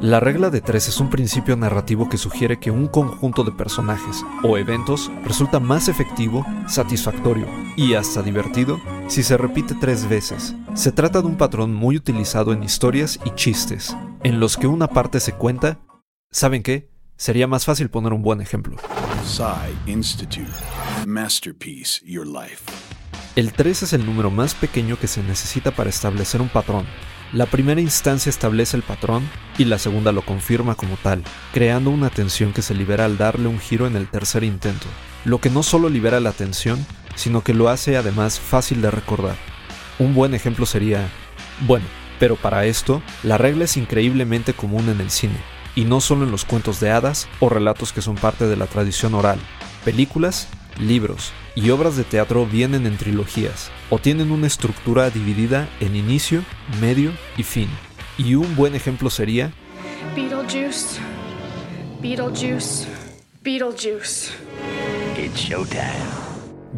La regla de tres es un principio narrativo que sugiere que un conjunto de personajes o eventos resulta más efectivo, satisfactorio y hasta divertido si se repite tres veces. Se trata de un patrón muy utilizado en historias y chistes, en los que una parte se cuenta. ¿Saben qué? Sería más fácil poner un buen ejemplo. Institute. Masterpiece Your Life. El 3 es el número más pequeño que se necesita para establecer un patrón, la primera instancia establece el patrón y la segunda lo confirma como tal, creando una tensión que se libera al darle un giro en el tercer intento, lo que no solo libera la tensión, sino que lo hace además fácil de recordar. Un buen ejemplo sería, bueno, pero para esto, la regla es increíblemente común en el cine, y no solo en los cuentos de hadas o relatos que son parte de la tradición oral, películas, libros y obras de teatro vienen en trilogías o tienen una estructura dividida en inicio, medio y fin. Y un buen ejemplo sería Beetlejuice, Beetlejuice, Beetlejuice. It's showtime.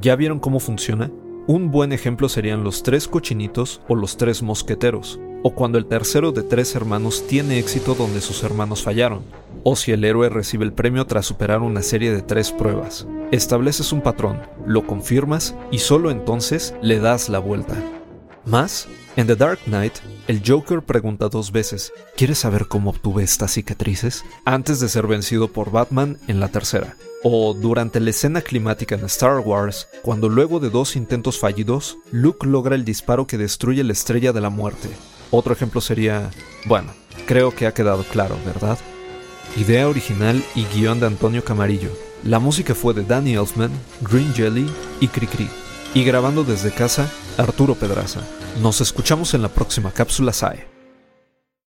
¿Ya vieron cómo funciona? Un buen ejemplo serían los tres cochinitos o los tres mosqueteros, o cuando el tercero de tres hermanos tiene éxito donde sus hermanos fallaron, o si el héroe recibe el premio tras superar una serie de tres pruebas. Estableces un patrón, lo confirmas y solo entonces le das la vuelta. Más, en The Dark Knight, el Joker pregunta dos veces, ¿quieres saber cómo obtuve estas cicatrices? antes de ser vencido por Batman en la tercera. O durante la escena climática en Star Wars, cuando luego de dos intentos fallidos, Luke logra el disparo que destruye la estrella de la muerte. Otro ejemplo sería, bueno, creo que ha quedado claro, ¿verdad? Idea original y guion de Antonio Camarillo. La música fue de Danny Elfman, Green Jelly y Cricri. Y grabando desde casa, Arturo Pedraza. Nos escuchamos en la próxima cápsula SAE.